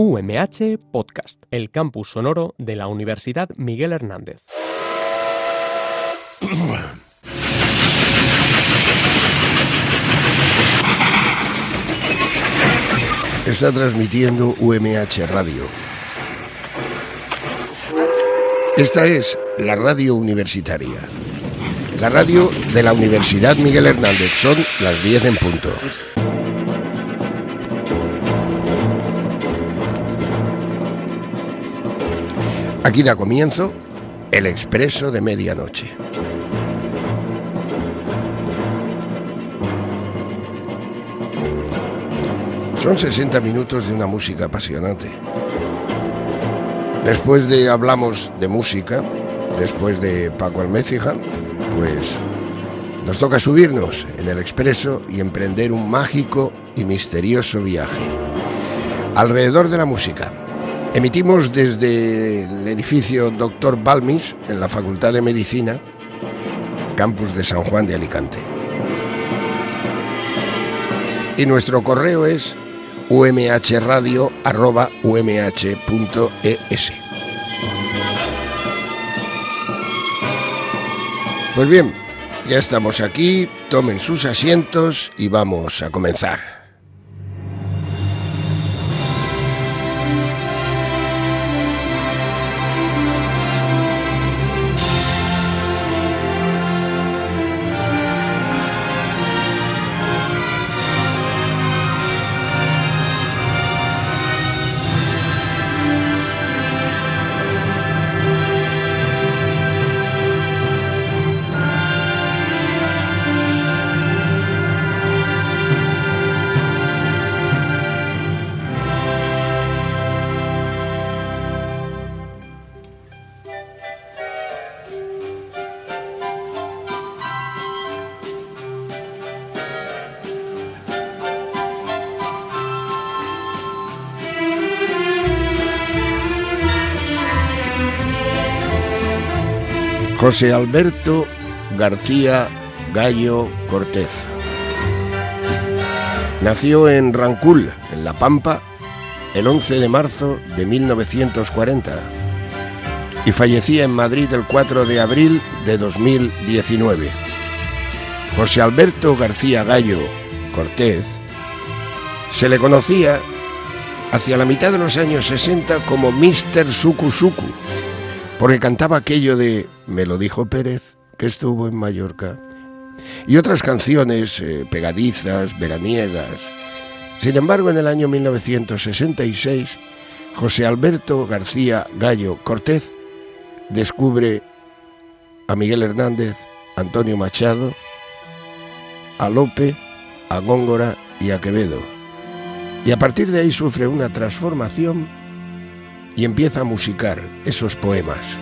UMH Podcast, el campus sonoro de la Universidad Miguel Hernández. Está transmitiendo UMH Radio. Esta es la radio universitaria. La radio de la Universidad Miguel Hernández. Son las 10 en punto. Aquí da comienzo el expreso de medianoche. Son 60 minutos de una música apasionante. Después de hablamos de música, después de Paco Almécija, pues nos toca subirnos en el expreso y emprender un mágico y misterioso viaje alrededor de la música Emitimos desde el edificio Dr. Balmis, en la Facultad de Medicina, campus de San Juan de Alicante. Y nuestro correo es umhradio.umh.es. Pues bien, ya estamos aquí, tomen sus asientos y vamos a comenzar. José Alberto García Gallo Cortés. Nació en Rancul, en La Pampa, el 11 de marzo de 1940 y fallecía en Madrid el 4 de abril de 2019. José Alberto García Gallo Cortés se le conocía hacia la mitad de los años 60 como Mr. Suku Suku, porque cantaba aquello de me lo dijo Pérez, que estuvo en Mallorca. Y otras canciones eh, pegadizas, veraniegas. Sin embargo, en el año 1966, José Alberto García Gallo Cortés descubre a Miguel Hernández, Antonio Machado, a Lope, a Góngora y a Quevedo. Y a partir de ahí sufre una transformación y empieza a musicar esos poemas.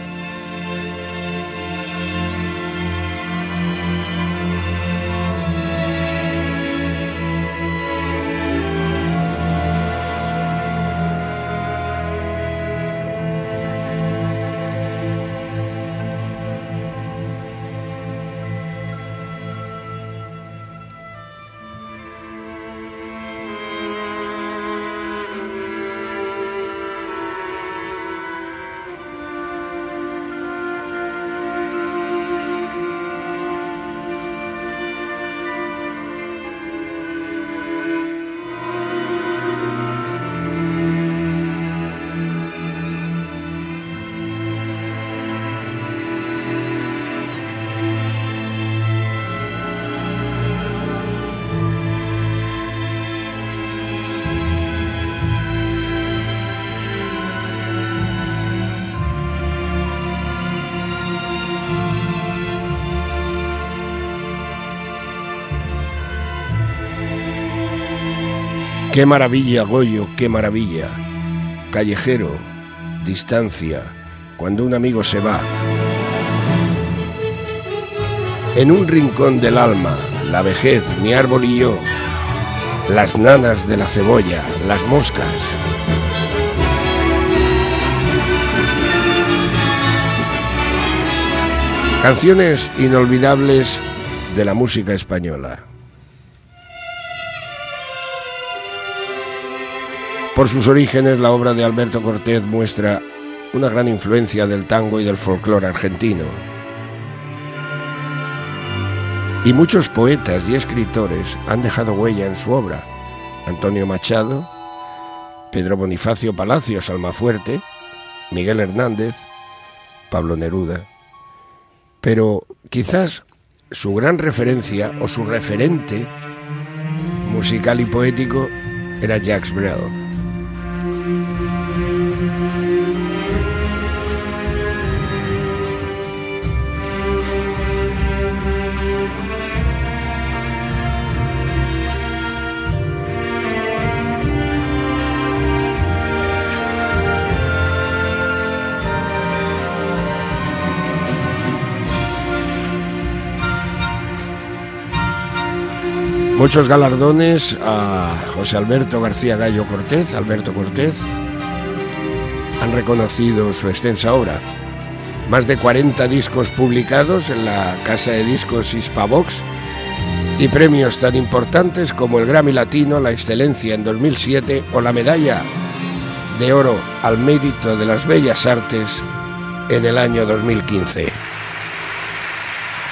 Qué maravilla, Goyo, qué maravilla. Callejero, distancia, cuando un amigo se va. En un rincón del alma, la vejez, mi árbol y yo, las nanas de la cebolla, las moscas. Canciones inolvidables de la música española. Por sus orígenes, la obra de Alberto Cortés muestra una gran influencia del tango y del folclore argentino. Y muchos poetas y escritores han dejado huella en su obra. Antonio Machado, Pedro Bonifacio Palacios Almafuerte, Miguel Hernández, Pablo Neruda. Pero quizás su gran referencia o su referente musical y poético era Jacques Brel. Muchos galardones a José Alberto García Gallo Cortés, Alberto Cortés, han reconocido su extensa obra. Más de 40 discos publicados en la casa de discos Hispavox y premios tan importantes como el Grammy Latino, la Excelencia en 2007 o la medalla de oro al mérito de las bellas artes en el año 2015.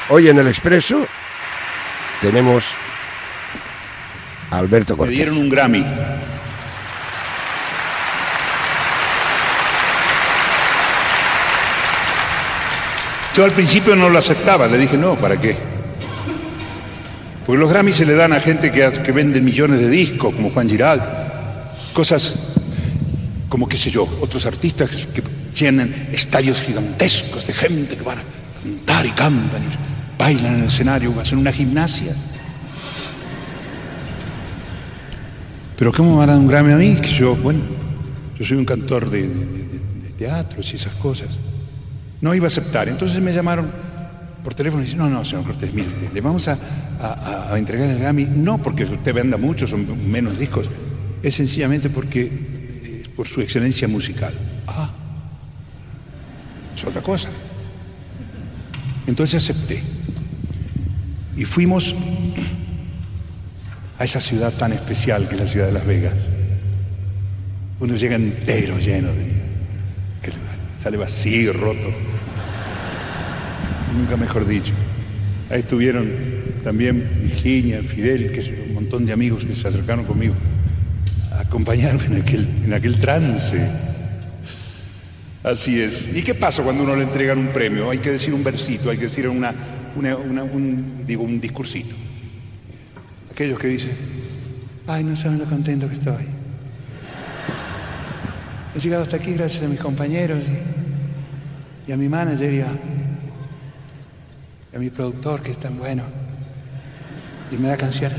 Hoy en el Expreso tenemos Alberto Cortés. Me dieron un Grammy. Yo al principio no lo aceptaba, le dije, no, ¿para qué? Porque los Grammys se le dan a gente que, que vende millones de discos, como Juan Giral, cosas como, qué sé yo, otros artistas que llenan estadios gigantescos de gente que van a cantar y cantan y bailan en el escenario, hacen una gimnasia. Pero ¿cómo me van a dar un Grammy a mí? Que yo, bueno, yo soy un cantor de, teatros y esas cosas. No iba a aceptar. Entonces me llamaron por teléfono y dicen, no, no, señor Cortés, mire, le vamos a, entregar el Grammy, no porque usted venda muchos o menos discos, es sencillamente porque, eh, por su excelencia musical. Ah, es otra cosa. Entonces acepté. Y fuimos esa ciudad tan especial que es la ciudad de Las Vegas. Uno llega entero, lleno de que sale vacío, roto. Nunca mejor dicho. Ahí estuvieron también Virginia, Fidel, que es un montón de amigos que se acercaron conmigo a acompañarme en aquel, en aquel trance. Así es. ¿Y qué pasa cuando uno le entregan un premio? Hay que decir un versito, hay que decir una, un, digo, un discursito. Aquellos que dicen, ay, no saben lo contento que estoy. He llegado hasta aquí gracias a mis compañeros y, a mi manager y a, mi productor que es tan bueno. Y me da canciones.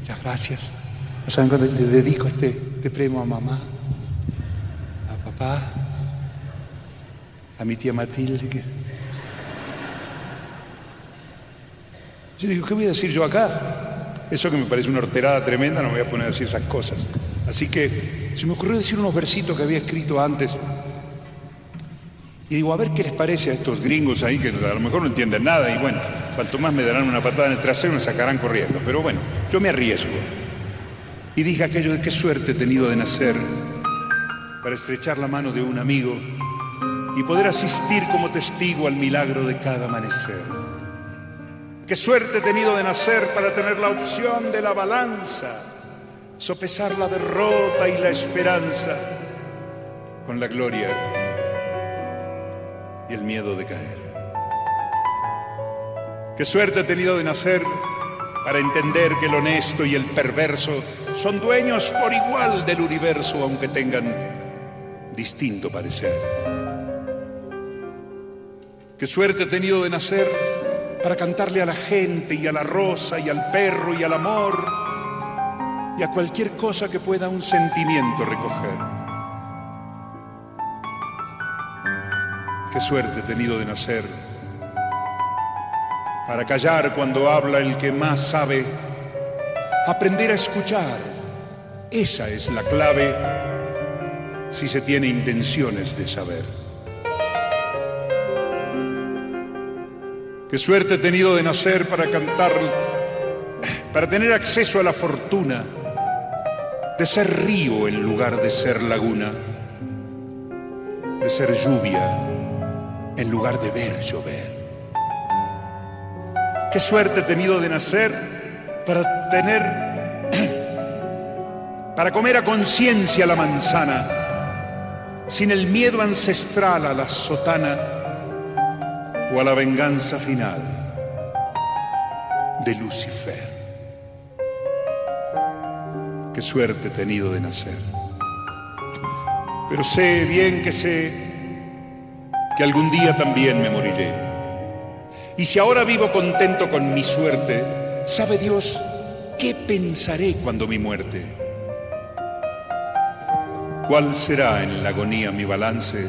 Muchas gracias. No saben cuándo le dedico este, este premio a mamá, a papá, a mi tía Matilde. Yo digo, ¿qué voy a decir yo acá? Eso que me parece una horterada tremenda, no me voy a poner a decir esas cosas. Así que se me ocurrió decir unos versitos que había escrito antes. Y digo, a ver qué les parece a estos gringos ahí que a lo mejor no entienden nada y bueno, cuanto más me darán una patada en el trasero me sacarán corriendo. Pero bueno, yo me arriesgo. Y dije aquello de qué suerte he tenido de nacer para estrechar la mano de un amigo y poder asistir como testigo al milagro de cada amanecer. Qué suerte he tenido de nacer para tener la opción de la balanza, sopesar la derrota y la esperanza con la gloria y el miedo de caer. Qué suerte he tenido de nacer para entender que el honesto y el perverso son dueños por igual del universo, aunque tengan distinto parecer. Qué suerte he tenido de nacer para cantarle a la gente y a la rosa y al perro y al amor y a cualquier cosa que pueda un sentimiento recoger. Qué suerte he tenido de nacer para callar cuando habla el que más sabe, aprender a escuchar. Esa es la clave si se tiene intenciones de saber. Qué suerte he tenido de nacer para cantar, para tener acceso a la fortuna de ser río en lugar de ser laguna, de ser lluvia en lugar de ver llover. Qué suerte he tenido de nacer para tener, para comer a conciencia la manzana, sin el miedo ancestral a la sotana o a la venganza final de Lucifer. Qué suerte he tenido de nacer. Pero sé bien que sé que algún día también me moriré. Y si ahora vivo contento con mi suerte, ¿sabe Dios qué pensaré cuando mi muerte? ¿Cuál será en la agonía mi balance?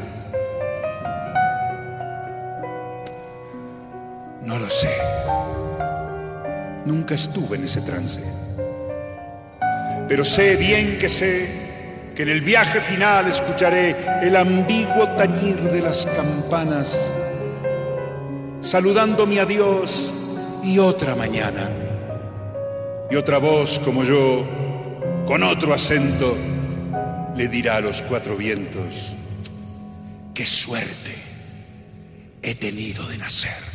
No lo sé. Nunca estuve en ese trance. Pero sé bien que sé que en el viaje final escucharé el ambiguo tañir de las campanas saludándome a Dios y otra mañana. Y otra voz como yo, con otro acento, le dirá a los cuatro vientos, qué suerte he tenido de nacer.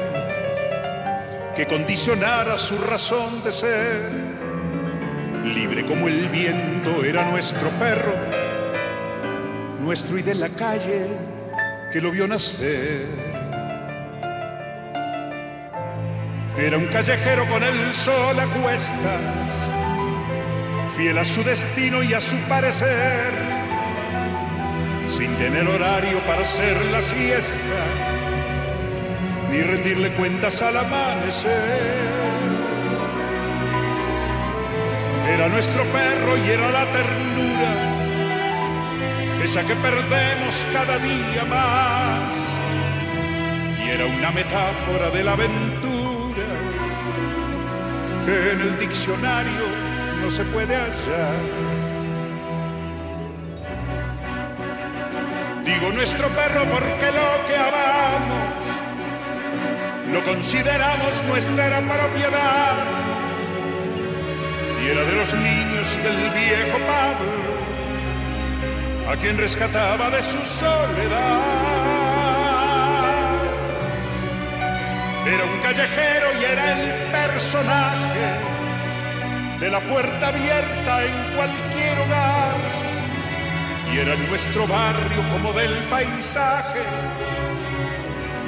que condicionara su razón de ser. Libre como el viento era nuestro perro, nuestro y de la calle que lo vio nacer. Era un callejero con el sol a cuestas, fiel a su destino y a su parecer, sin tener horario para hacer la siesta, ni rendirle cuentas al amanecer. Era nuestro perro y era la ternura, esa que perdemos cada día más, y era una metáfora de la aventura que en el diccionario no se puede hallar. Digo nuestro perro porque lo que amamos lo consideramos nuestra propiedad. Y era de los niños del viejo Pablo, a quien rescataba de su soledad. Era un callejero y era el personaje de la puerta abierta en cualquier hogar. Y era nuestro barrio como del paisaje,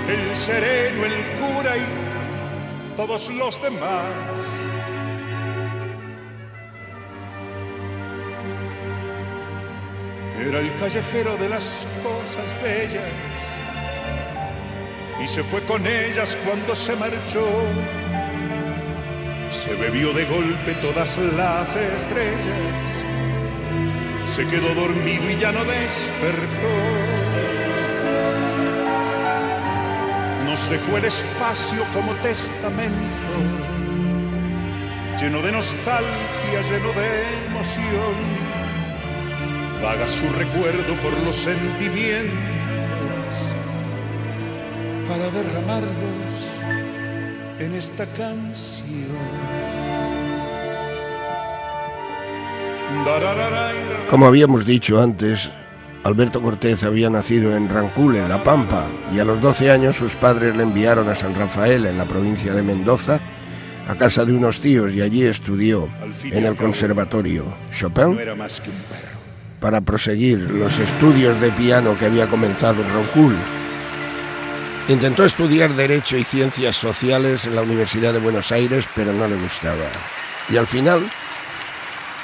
el sereno, el cura y todos los demás. Era el callejero de las cosas bellas y se fue con ellas cuando se marchó. Se bebió de golpe todas las estrellas, se quedó dormido y ya no despertó. Nos dejó el espacio como testamento, lleno de nostalgia, lleno de emoción. Vaga su recuerdo por los sentimientos para derramarlos en esta canción. Como habíamos dicho antes, Alberto Cortés había nacido en Rancul, en La Pampa, y a los 12 años sus padres le enviaron a San Rafael, en la provincia de Mendoza, a casa de unos tíos y allí estudió en el conservatorio Chopin para proseguir los estudios de piano que había comenzado en Rancul Intentó estudiar Derecho y Ciencias Sociales en la Universidad de Buenos Aires, pero no le gustaba. Y al final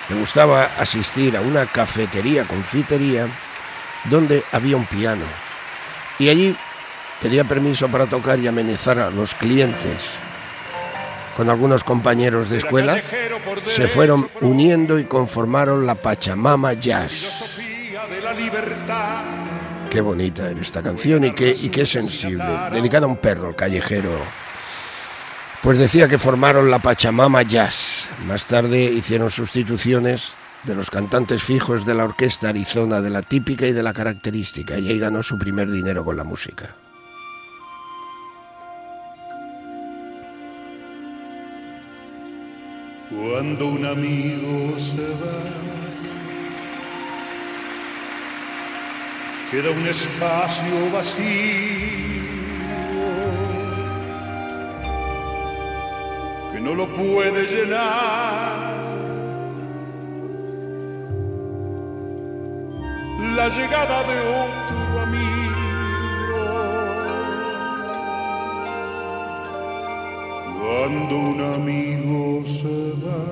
le gustaba asistir a una cafetería, confitería, donde había un piano. Y allí pedía permiso para tocar y amenizar a los clientes. Con algunos compañeros de escuela se fueron uniendo y conformaron la Pachamama Jazz. Qué bonita era esta canción y qué, y qué sensible. Dedicada a un perro callejero. Pues decía que formaron la Pachamama Jazz. Más tarde hicieron sustituciones de los cantantes fijos de la orquesta Arizona, de la típica y de la característica, y ahí ganó su primer dinero con la música. Cuando un amigo se va, queda un espacio vacío que no lo puede llenar. La llegada de otro amigo. Cuando un amigo se va,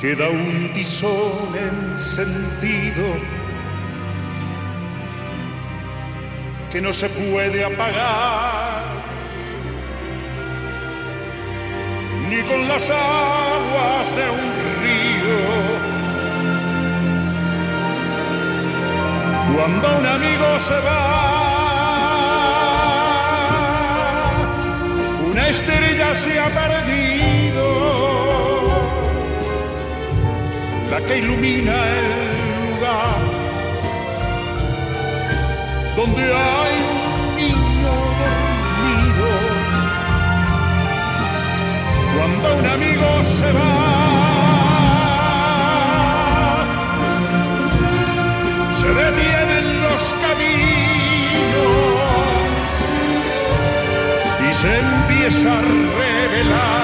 queda un tizón encendido que no se puede apagar ni con las aguas de un Cuando un amigo se va, una estrella se ha perdido, la que ilumina el lugar donde hay un niño dormido. Cuando un amigo se va, empieza a revelar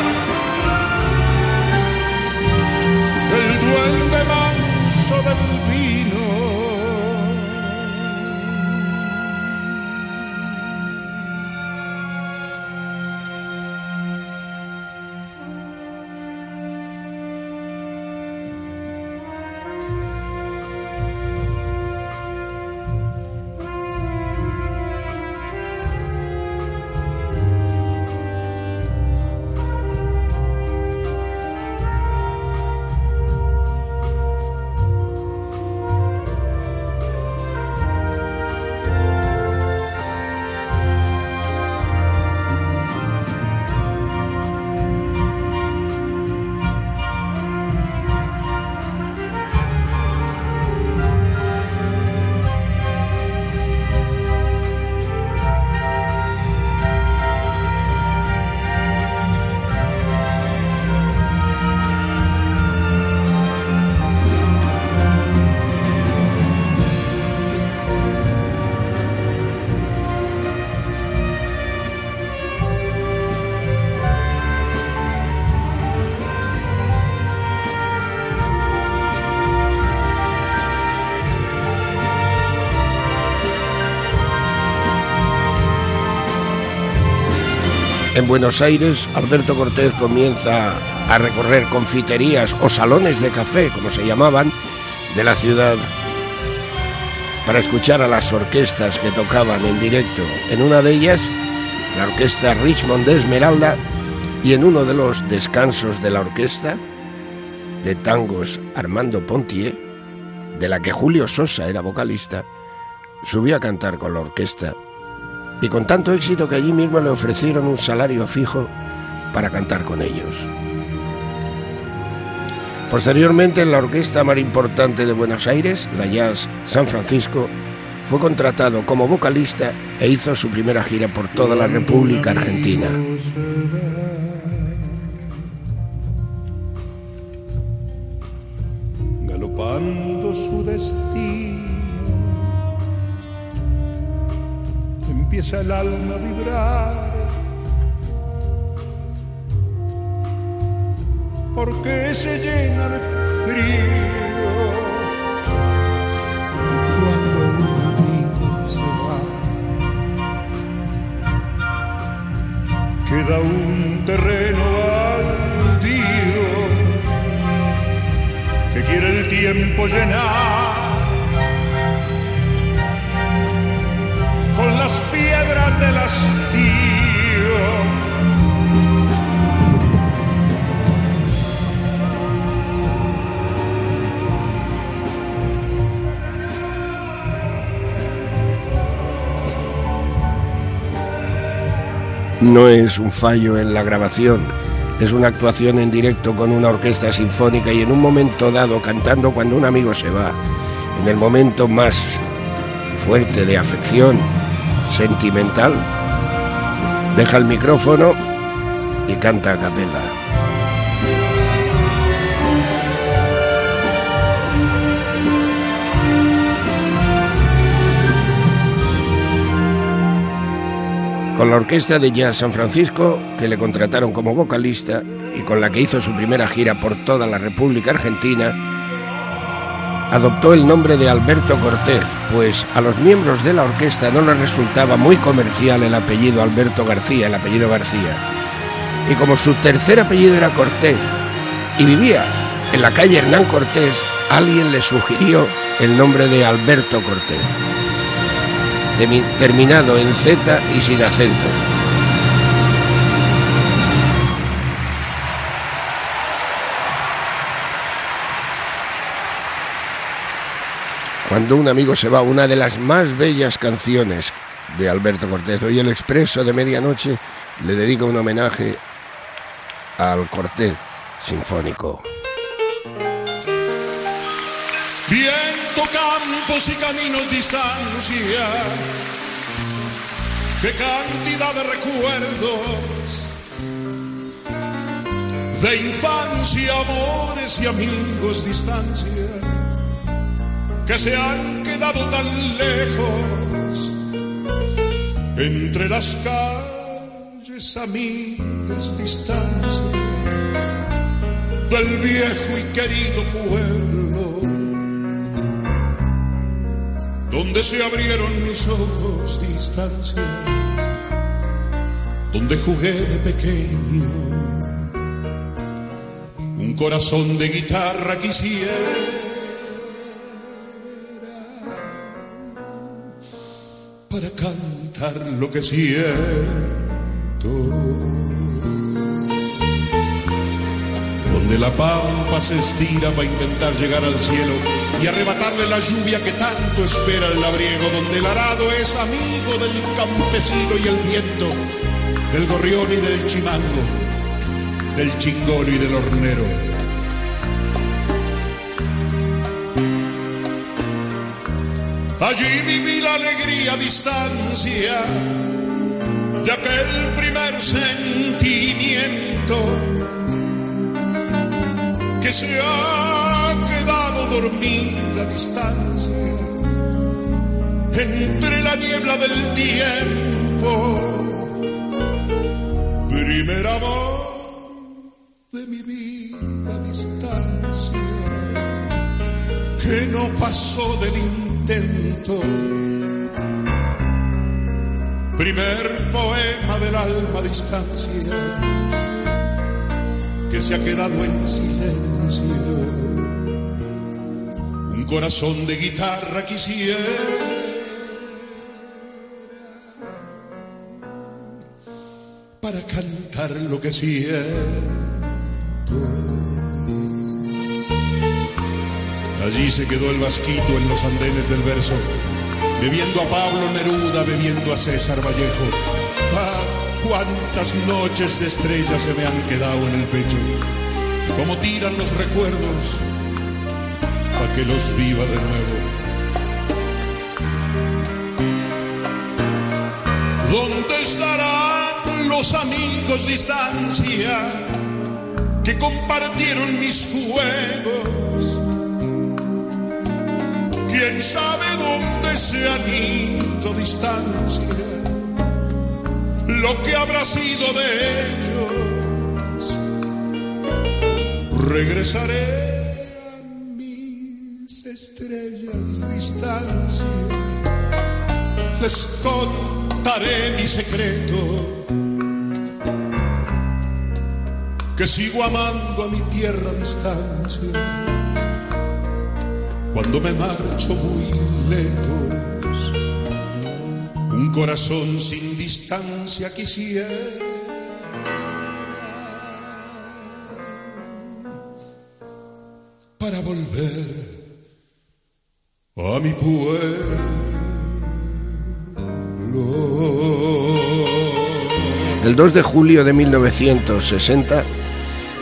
Buenos Aires, Alberto Cortés comienza a recorrer confiterías o salones de café, como se llamaban, de la ciudad para escuchar a las orquestas que tocaban en directo. En una de ellas, la orquesta Richmond de Esmeralda, y en uno de los descansos de la orquesta, de tangos Armando Pontier, de la que Julio Sosa era vocalista, subió a cantar con la orquesta y con tanto éxito que allí mismo le ofrecieron un salario fijo para cantar con ellos. Posteriormente, en la orquesta más importante de Buenos Aires, la Jazz San Francisco, fue contratado como vocalista e hizo su primera gira por toda la República Argentina. El alma vibrar. Porque se llena de frío cuando un amigo se va. Queda un terreno baldío que quiere el tiempo llenar las piedras del No es un fallo en la grabación, es una actuación en directo con una orquesta sinfónica y en un momento dado cantando cuando un amigo se va, en el momento más fuerte de afección sentimental, deja el micrófono y canta a capella. Con la orquesta de jazz San Francisco, que le contrataron como vocalista y con la que hizo su primera gira por toda la República Argentina, adoptó el nombre de Alberto Cortés, pues a los miembros de la orquesta no les resultaba muy comercial el apellido Alberto García, el apellido García. Y como su tercer apellido era Cortés y vivía en la calle Hernán Cortés, alguien le sugirió el nombre de Alberto Cortés terminado en Z y sin acento. Cuando un amigo se va, una de las más bellas canciones de Alberto Cortés. Hoy el Expreso de Medianoche le dedica un homenaje al Cortés Sinfónico. Viento, campos y caminos, distancia. Qué cantidad de recuerdos de infancia, amores y amigos, distancia, que se han quedado tan lejos entre las calles, amigas, distancia del viejo y querido pueblo donde se abrieron mis ojos distancia, donde jugué de pequeño, un corazón de guitarra quisiera para cantar lo que siento. Donde la pampa se estira para intentar llegar al cielo y arrebatarle la lluvia que tanto espera el labriego, donde el arado es amigo del campesino y el viento, del gorrión y del chimango, del chingón y del hornero. Allí viví la alegría a distancia de aquel primer sentimiento que se ha quedado dormida a distancia entre la niebla del tiempo. Primer amor de mi vida a distancia que no pasó del Primer poema del alma distancia que se ha quedado en silencio. Un corazón de guitarra quisiera para cantar lo que siento. Allí se quedó el vasquito en los andenes del verso, bebiendo a Pablo Neruda, bebiendo a César Vallejo. Ah, cuántas noches de estrellas se me han quedado en el pecho, como tiran los recuerdos para que los viva de nuevo. ¿Dónde estarán los amigos distancia que compartieron mis juegos? ¿Quién sabe dónde se han ido distancia? Lo que habrá sido de ellos. Regresaré a mis estrellas distancia. Les contaré mi secreto. Que sigo amando a mi tierra distancia cuando me marcho muy lejos. Un corazón sin distancia quisiera para volver a mi pueblo. El 2 de julio de 1960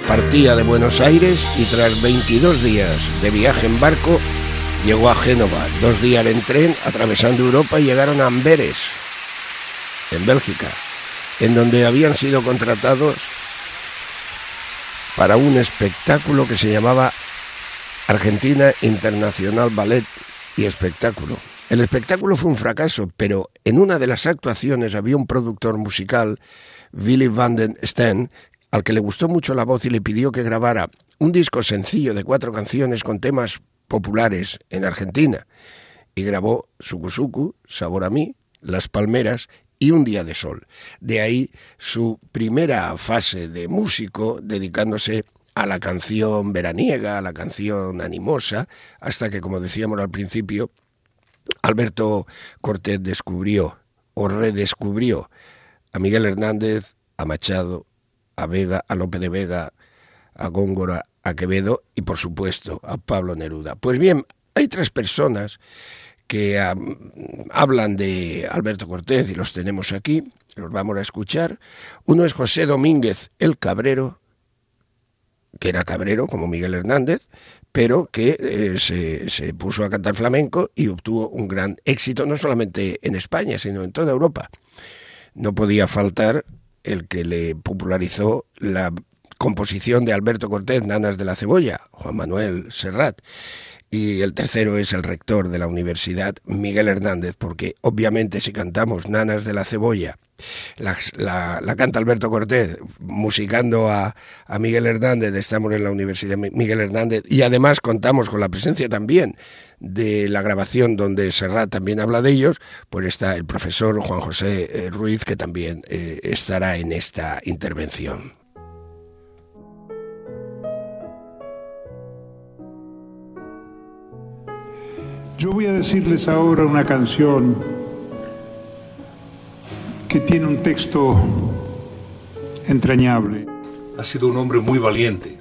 partía de Buenos Aires y tras 22 días de viaje en barco llegó a Génova. Dos días en tren atravesando Europa y llegaron a Amberes, en Bélgica, en donde habían sido contratados para un espectáculo que se llamaba Argentina Internacional Ballet y Espectáculo. El espectáculo fue un fracaso, pero en una de las actuaciones había un productor musical, Willy van den Steen, al que le gustó mucho la voz y le pidió que grabara un disco sencillo de cuatro canciones con temas populares en Argentina. Y grabó Suku Sabor a mí, Las Palmeras y Un Día de Sol. De ahí su primera fase de músico dedicándose a la canción veraniega, a la canción animosa, hasta que, como decíamos al principio, Alberto Cortés descubrió o redescubrió a Miguel Hernández, a Machado, a Vega, a Lope de Vega, a Góngora, a Quevedo y por supuesto a Pablo Neruda. Pues bien, hay tres personas que hablan de Alberto Cortés y los tenemos aquí, los vamos a escuchar. Uno es José Domínguez el Cabrero, que era cabrero como Miguel Hernández, pero que eh, se, se, puso a cantar flamenco y obtuvo un gran éxito no solamente en España, sino en toda Europa. No podía faltar el que le popularizó la composición de Alberto Cortés, Nanas de la Cebolla, Juan Manuel Serrat y el tercero es el rector de la universidad, Miguel Hernández, porque obviamente si cantamos Nanas de la Cebolla, la, canta Alberto Cortés, musicando a, a, Miguel Hernández, estamos en la Universidad Miguel Hernández, y además contamos con la presencia también de la grabación donde Serrat también habla de ellos, pues está el profesor Juan José eh, Ruiz, que también eh, estará en esta intervención. Yo voy a decirles ahora una canción que tiene un texto entrañable. Ha sido un hombre muy valiente,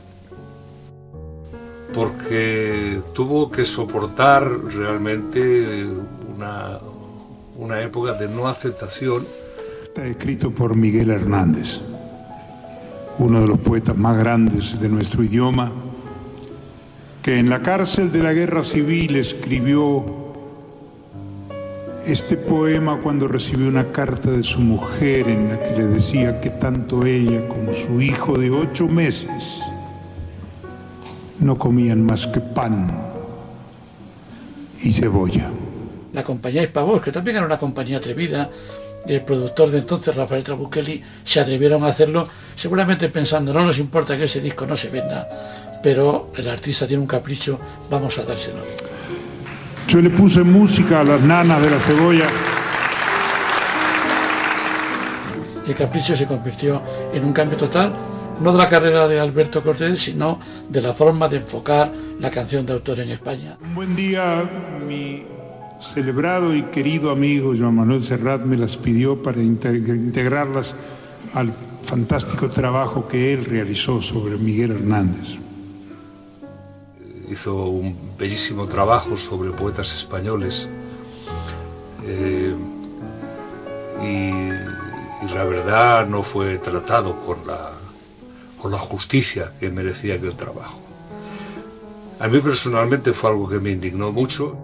porque tuvo que soportar realmente una, una época de no aceptación. Está escrito por Miguel Hernández, uno de los poetas más grandes de nuestro idioma en la cárcel de la guerra civil escribió este poema cuando recibió una carta de su mujer en la que le decía que tanto ella como su hijo de ocho meses no comían más que pan y cebolla. La compañía Hispavox, que también era una compañía atrevida, el productor de entonces, Rafael Trabuchelli, se atrevieron a hacerlo, seguramente pensando, no nos importa que ese disco no se venda, pero el artista tiene un capricho, vamos a dárselo. Yo le puse música a las nanas de la cebolla. El capricho se convirtió en un cambio total, no de la carrera de Alberto Cortés, sino de la forma de enfocar la canción de autor en España. Un buen día, mi celebrado y querido amigo Joan Manuel Serrat me las pidió para integrarlas al fantástico trabajo que él realizó sobre Miguel Hernández hizo un bellísimo trabajo sobre poetas españoles eh, y, la verdad no fue tratado con la, con la justicia que merecía aquel trabajo. A mí personalmente fue algo que me indignó mucho.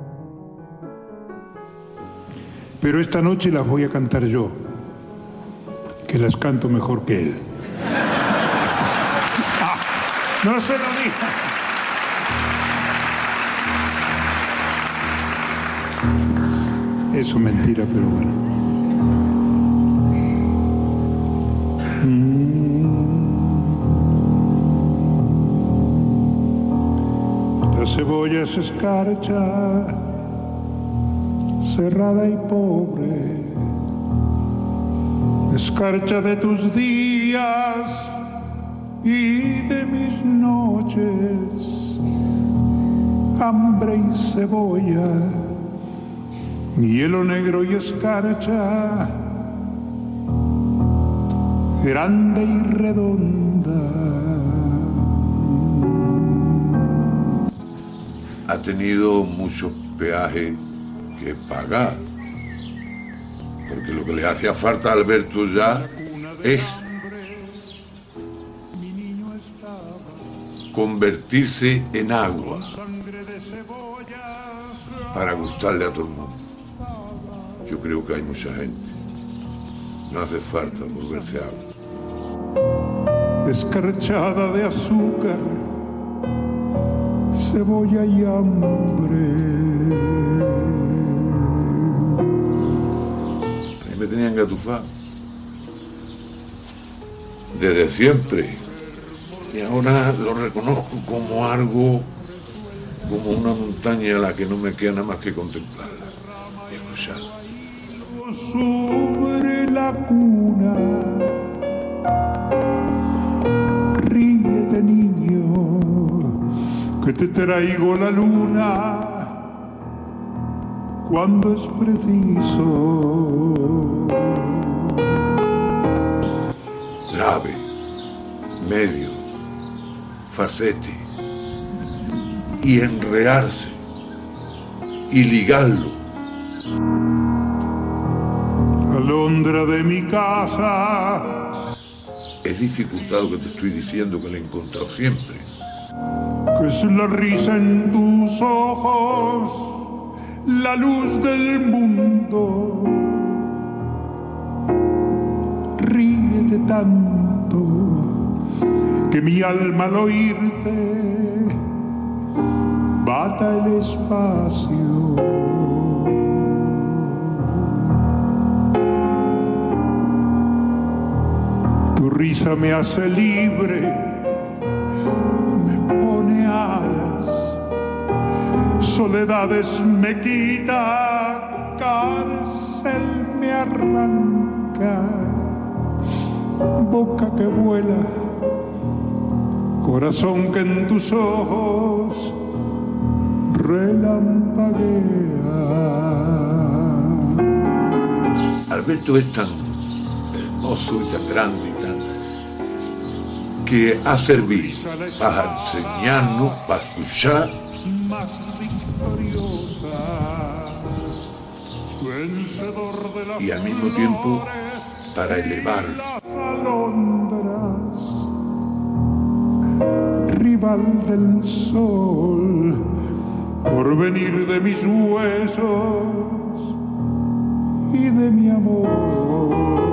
Pero esta noche las voy a cantar yo, que las canto mejor que él. no se lo diga. Eso mentira, pero bueno. Mm. La cebolla se escarcha, cerrada y pobre, escarcha de tus días y de mis noches, hambre y cebolla hielo negro y escarcha, grande y redonda. Ha tenido mucho peaje que pagar, porque lo que le hacía falta a Alberto ya es convertirse en agua para gustarle a todo el mundo. Yo creo que hay mucha gente. No hace falta volverse agua. Escarchada de azúcar, cebolla y hambre. A mí me tenían gatufado. Desde siempre. Y ahora lo reconozco como algo, como una montaña a la que no me queda nada más que contemplarla y escucharla. Sobre la cuna. Ríete, niño, que te traigo la luna cuando es preciso. grave, medio, facete, y enrearse, y ligarlo. Alondra de mi casa, Es dificultad lo que te estoy diciendo, que lo he encontrado siempre. que es la risa en tus ojos, la luz del mundo. Ríete tanto que mi alma al oírte bata el espacio. Risa me hace libre, me pone alas, soledades me quita, cárcel me arranca, boca que vuela, corazón que en tus ojos relampaguea. Alberto es tan hermoso y tan grande que ha servido para enseñarnos, para escuchar y al mismo tiempo para alondras, rival del sol, por venir de mis huesos y de mi amor.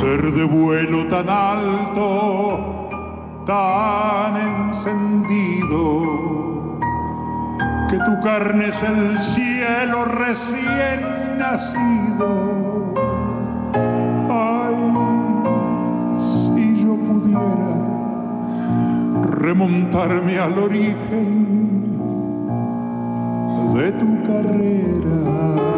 Ser de vuelo tan alto, tan encendido, que tu carne es el cielo recién nacido. Ay, si yo pudiera remontarme al origen de tu carrera.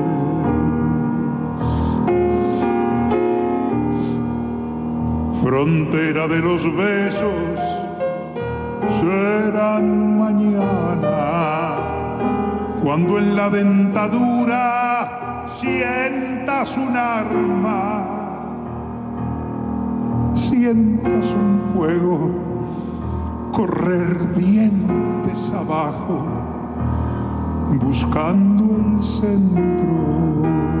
Frontera de los besos serán mañana cuando en la dentadura sientas un arma sientas un fuego correr dientes abajo buscando el centro.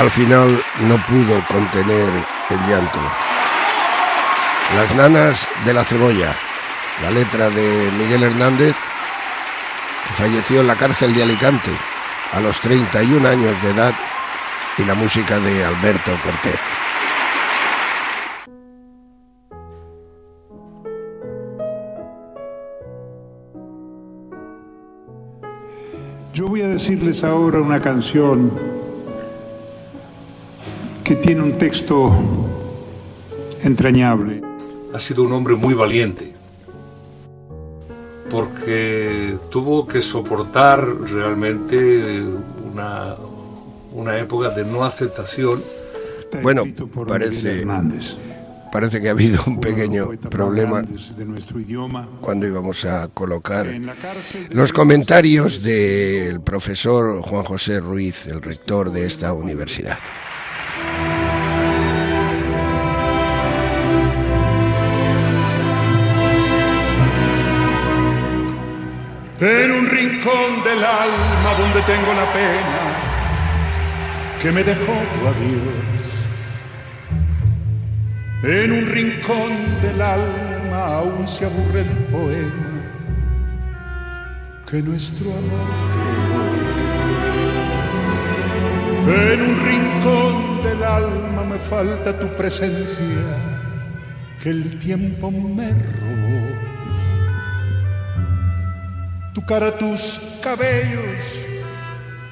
Al final no pudo contener el llanto. Las nanas de la cebolla, la letra de Miguel Hernández, falleció en la cárcel de Alicante a los 31 años de edad, y la música de Alberto Cortés. Yo voy a decirles ahora una canción que tiene un texto entrañable. Ha sido un hombre muy valiente, porque tuvo que soportar realmente una, una época de no aceptación. Está Bueno, parece-. Parece que ha habido un pequeño problema grandes de nuestro idioma. cuando íbamos a colocar los comentarios del profesor Juan José Ruiz, el rector de esta universidad. En un rincón del alma donde tengo la pena que me dejó tu adiós. En un rincón del alma aún se aburre el poema que nuestro amor creó. En un rincón del alma me falta tu presencia que el tiempo me robó tu cara, tus cabellos,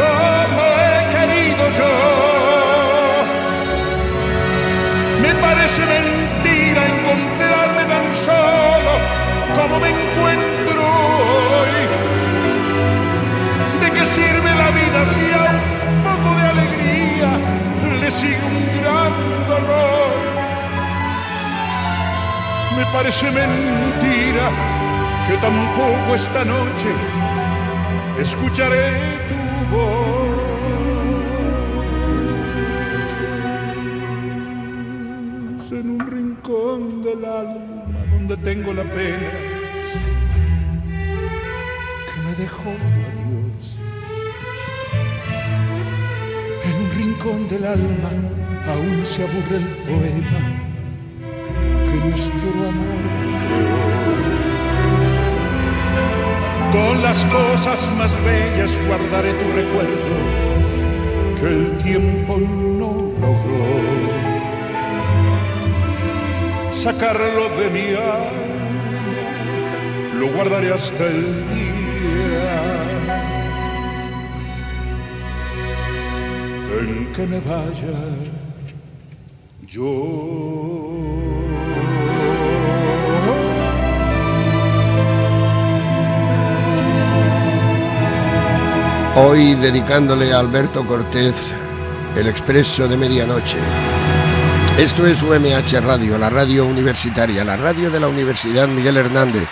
como he querido yo. Me parece mentira encontrarme tan solo como me encuentro hoy. ¿De qué sirve la vida si a un poco de alegría le sigue un gran dolor? Me parece mentira que tampoco esta noche escucharé en un rincón del alma donde tengo la pena que me dejó tu adiós. En un rincón del alma aún se aburre el poema que nuestro amor Con las cosas más bellas guardaré tu recuerdo que el tiempo no logró sacarlo de mi alma, lo guardaré hasta el día en que me vaya yo. Hoy dedicándole a Alberto Cortés el expreso de medianoche. Esto es UMH Radio, la radio universitaria, la radio de la Universidad Miguel Hernández,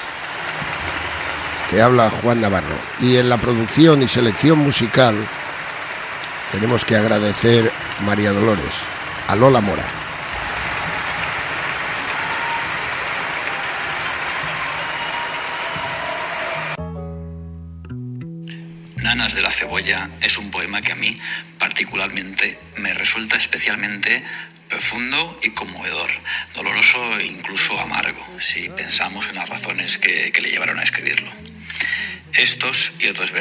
que habla Juan Navarro. Y en la producción y selección musical tenemos que agradecer María Dolores, a Lola Mora.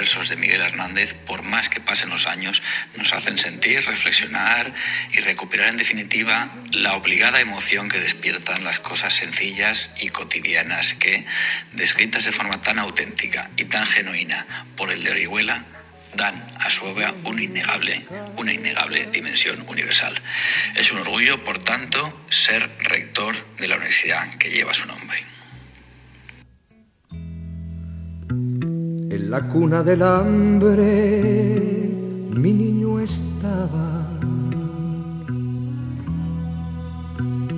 Versos de Miguel Hernández, por más que pasen los años, nos hacen sentir, reflexionar y recuperar en definitiva la obligada emoción que despiertan las cosas sencillas y cotidianas que, descritas de forma tan auténtica y tan genuina por el de Orihuela, dan a su obra una innegable, una innegable dimensión universal. Es un orgullo, por tanto, ser rector de la universidad que lleva su nombre. En la cuna del hambre mi niño estaba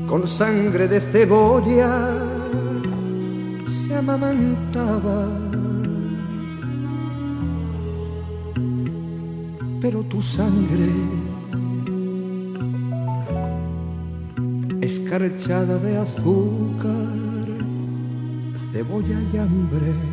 con sangre de cebolla se amamantaba. Pero tu sangre escarchada de azúcar cebolla y hambre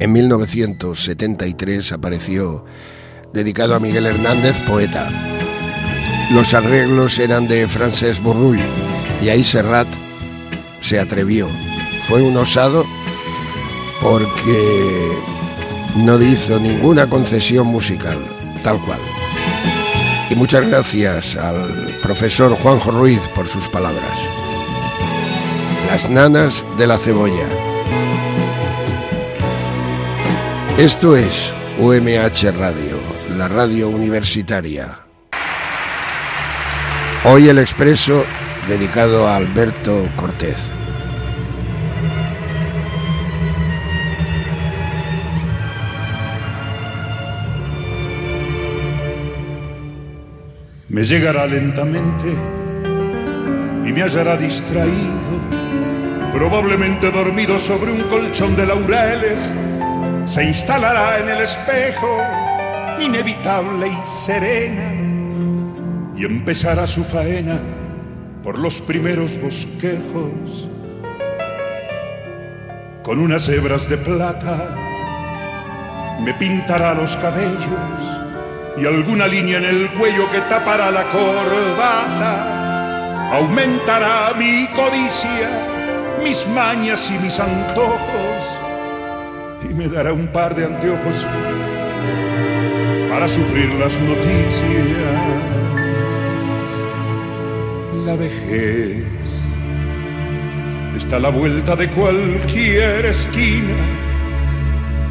En 1973 apareció dedicado a Miguel Hernández, poeta. Los arreglos eran de Francesc Burrull y ahí Serrat se atrevió. Fue un osado porque no hizo ninguna concesión musical, tal cual. Y muchas gracias al profesor Juanjo Ruiz por sus palabras. Las nanas de la cebolla. Esto es UMH Radio, la radio universitaria. Hoy el expreso dedicado a Alberto Cortés. me llegará lentamente y me hallará distraído, probablemente dormido sobre un colchón de laureles, se instalará en el espejo, inevitable y serena, y empezará su faena por los primeros bosquejos, con unas hebras de plata, me pintará los cabellos y alguna línea en el cuello que tapará la corbata. Aumentará mi codicia, mis mañas y mis antojos me dará un par de anteojos para sufrir las noticias. La vejez está a la vuelta de cualquier esquina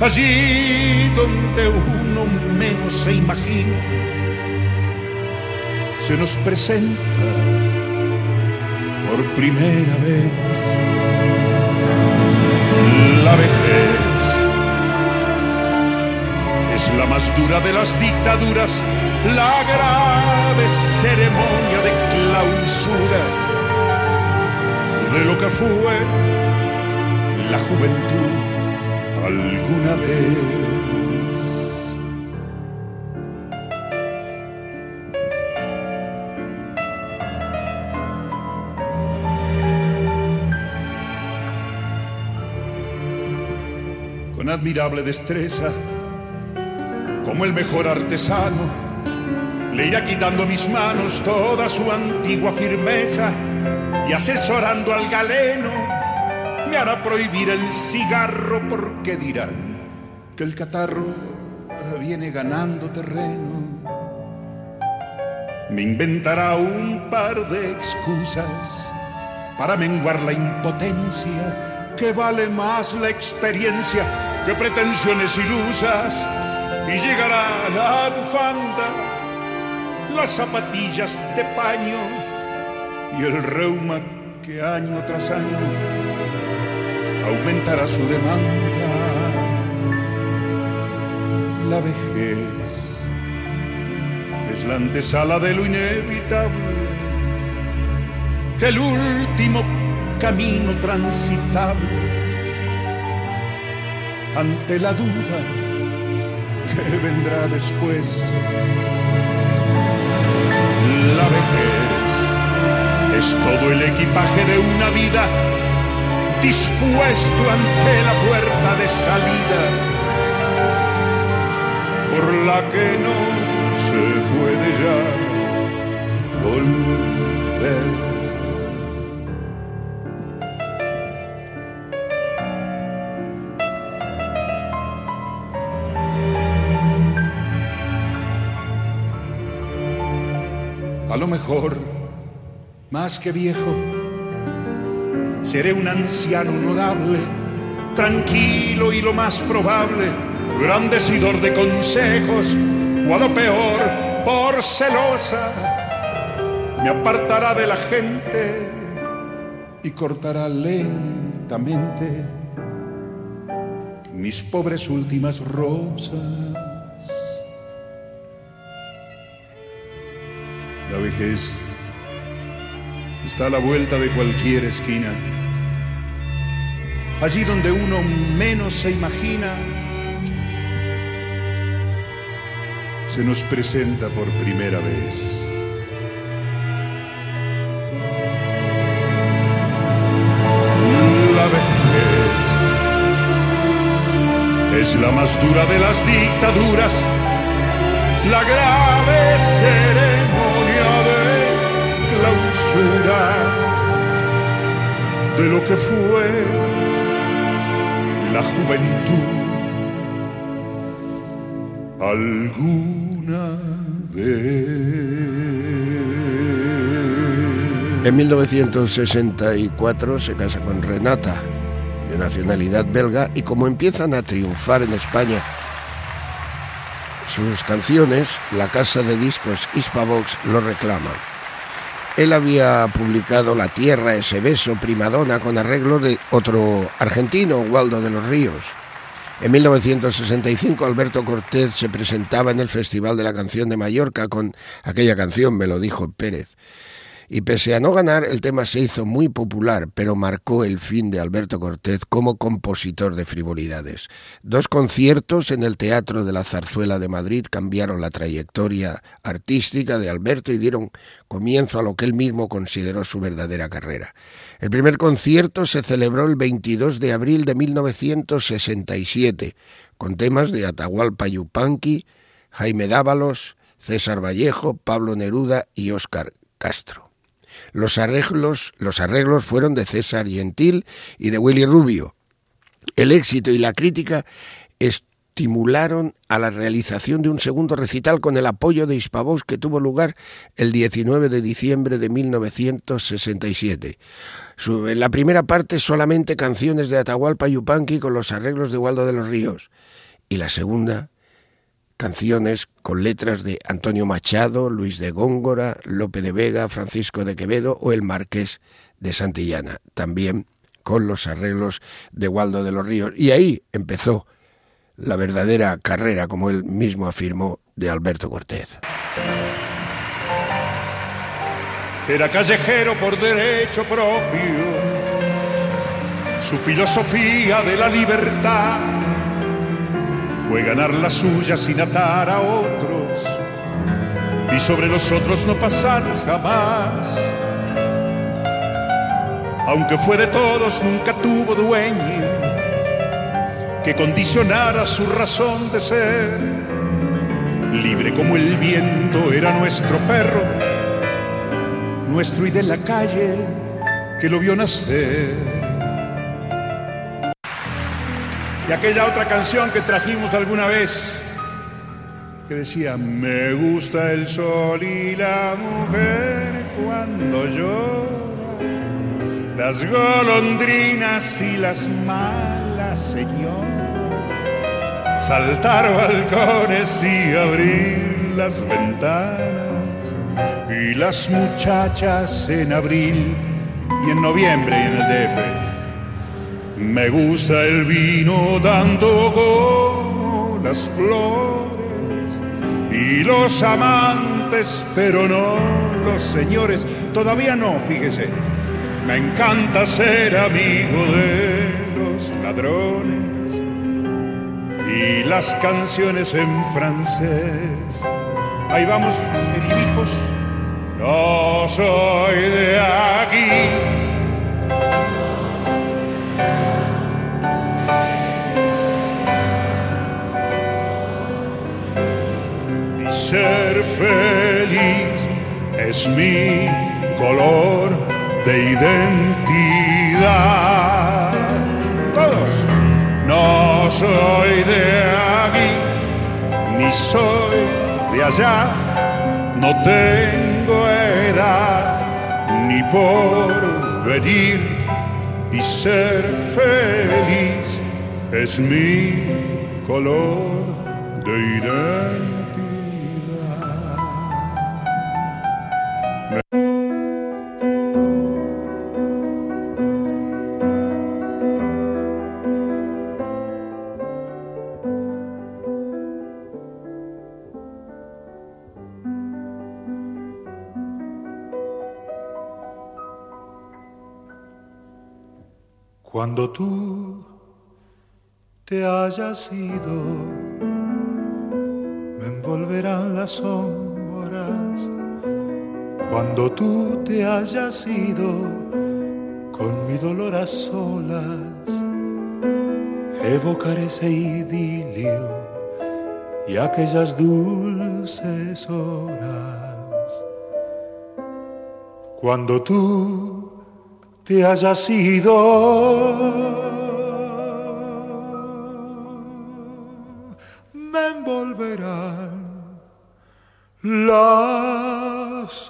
allí donde uno menos se imagina, se nos presenta por primera vez la vejez. La más dura de las dictaduras, la grave ceremonia de clausura de lo que fue la juventud alguna vez. Con admirable destreza, como el mejor artesano, le irá quitando a mis manos toda su antigua firmeza y asesorando al galeno. Me hará prohibir el cigarro porque dirán que el catarro viene ganando terreno. Me inventará un par de excusas para menguar la impotencia que vale más la experiencia que pretensiones ilusas y llegará la bufanda, las zapatillas de paño y el reuma que año tras año aumentará su demanda. La vejez es la antesala de lo inevitable, el último camino transitable ante la duda vendrá después. La vejez es todo el equipaje de una vida dispuesto ante la puerta de salida por la que no se puede ya volver. A lo mejor, más que viejo, seré un anciano honorable, tranquilo y lo más probable, gran decidor de consejos, o a lo peor, por celosa me apartará de la gente y cortará lentamente mis pobres últimas rosas. Vejez está a la vuelta de cualquier esquina. Allí donde uno menos se imagina, se nos presenta por primera vez. Es la más dura de las dictaduras, la grave de de lo que fue la juventud alguna En 1964 se casa con Renata, de nacionalidad belga, y como empiezan a triunfar en España sus canciones, la casa de discos Hispavox lo reclama. Él había publicado La Tierra, ese beso, Primadona, con arreglo de otro argentino, Waldo de los Ríos. En 1965 Alberto Cortés se presentaba en el Festival de la Canción de Mallorca con aquella canción, me lo dijo Pérez. Y pese a no ganar, el tema se hizo muy popular, pero marcó el fin de Alberto Cortés como compositor de frivolidades. Dos conciertos en el Teatro de la Zarzuela de Madrid cambiaron la trayectoria artística de Alberto y dieron comienzo a lo que él mismo consideró su verdadera carrera. El primer concierto se celebró el 22 de abril de 1967, con temas de Atahualpa Yupanqui, Jaime Dávalos, César Vallejo, Pablo Neruda y Óscar Castro. Los arreglos, los arreglos fueron de César Gentil y de Willy Rubio. El éxito y la crítica estimularon a la realización de un segundo recital con el apoyo de Hispavox que tuvo lugar el 19 de diciembre de 1967. en la primera parte solamente canciones de Atahualpa Yupanqui con los arreglos de Waldo de los Ríos y la segunda canciones con letras de Antonio Machado, Luis de Góngora, Lope de Vega, Francisco de Quevedo o el Marqués de Santillana, también con los arreglos de Waldo de los Ríos. Y ahí empezó la verdadera carrera, como él mismo afirmó, de Alberto Cortés. Era callejero por derecho propio, su filosofía de la libertad fue ganar la suya sin atar a otros y sobre los otros no pasar jamás. Aunque fue de todos, nunca tuvo dueño que condicionara su razón de ser. Libre como el viento era nuestro perro, nuestro y de la calle que lo vio nacer. Y aquella otra canción que trajimos alguna vez, que decía, me gusta el sol y la mujer cuando llora, las golondrinas y las malas señoras, saltar balcones y abrir las ventanas, y las muchachas en abril y en noviembre y en el DF me gusta el vino dando como las flores y los amantes, pero no los señores. Todavía no, fíjese. Me encanta ser amigo de los ladrones y las canciones en francés. Ahí vamos, hijos. No soy de aquí ser feliz es mi color de identidad. Todos, no soy de aquí, ni soy de allá, no tengo edad ni por venir y ser feliz es mi color de identidad. Cuando tú te hayas ido, me envolverán las sombras. Cuando tú te hayas ido, con mi dolor a solas, evocaré ese idilio y aquellas dulces horas. Cuando tú te hayas ido, me envolverán las.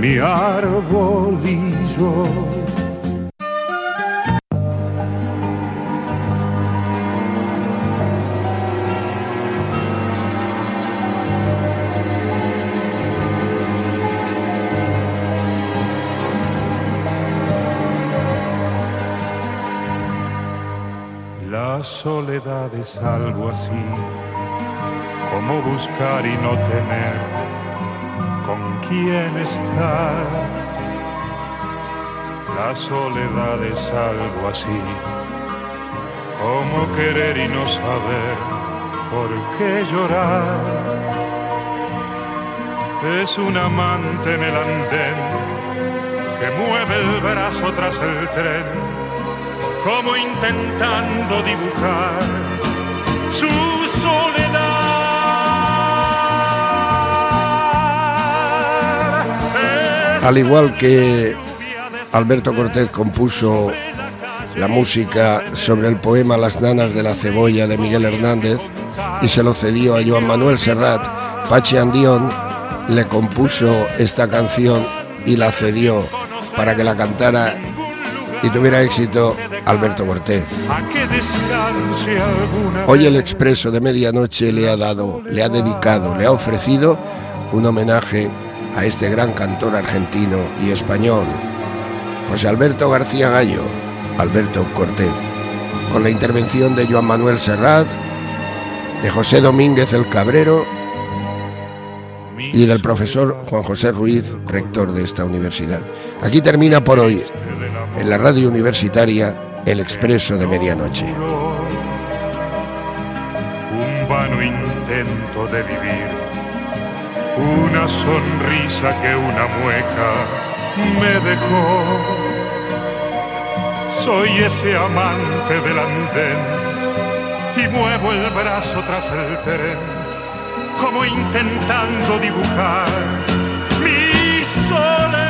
mi árbol. La soledad es algo así como buscar y no tener quién estar. La soledad es algo así, como querer y no saber por qué llorar. Es un amante en el andén que mueve el brazo tras el tren, como intentando dibujar su soledad. Al igual que Alberto Cortés compuso la música sobre el poema Las nanas de la cebolla de Miguel Hernández y se lo cedió a Joan Manuel Serrat, Pachi Andión le compuso esta canción y la cedió para que la cantara y tuviera éxito Alberto Cortés. Hoy el Expreso de Medianoche le ha dado, le ha dedicado, le ha ofrecido un homenaje a este gran cantor argentino y español, José Alberto García Gallo, Alberto Cortés, con la intervención de Joan Manuel Serrat, de José Domínguez el Cabrero y del profesor Juan José Ruiz, rector de esta universidad. Aquí termina por hoy, en la radio universitaria, el Expreso de Medianoche. un vano intento de vivir, una sonrisa que una mueca me dejó. Soy ese amante del andén y muevo el brazo tras el tren, como intentando dibujar mi soledad.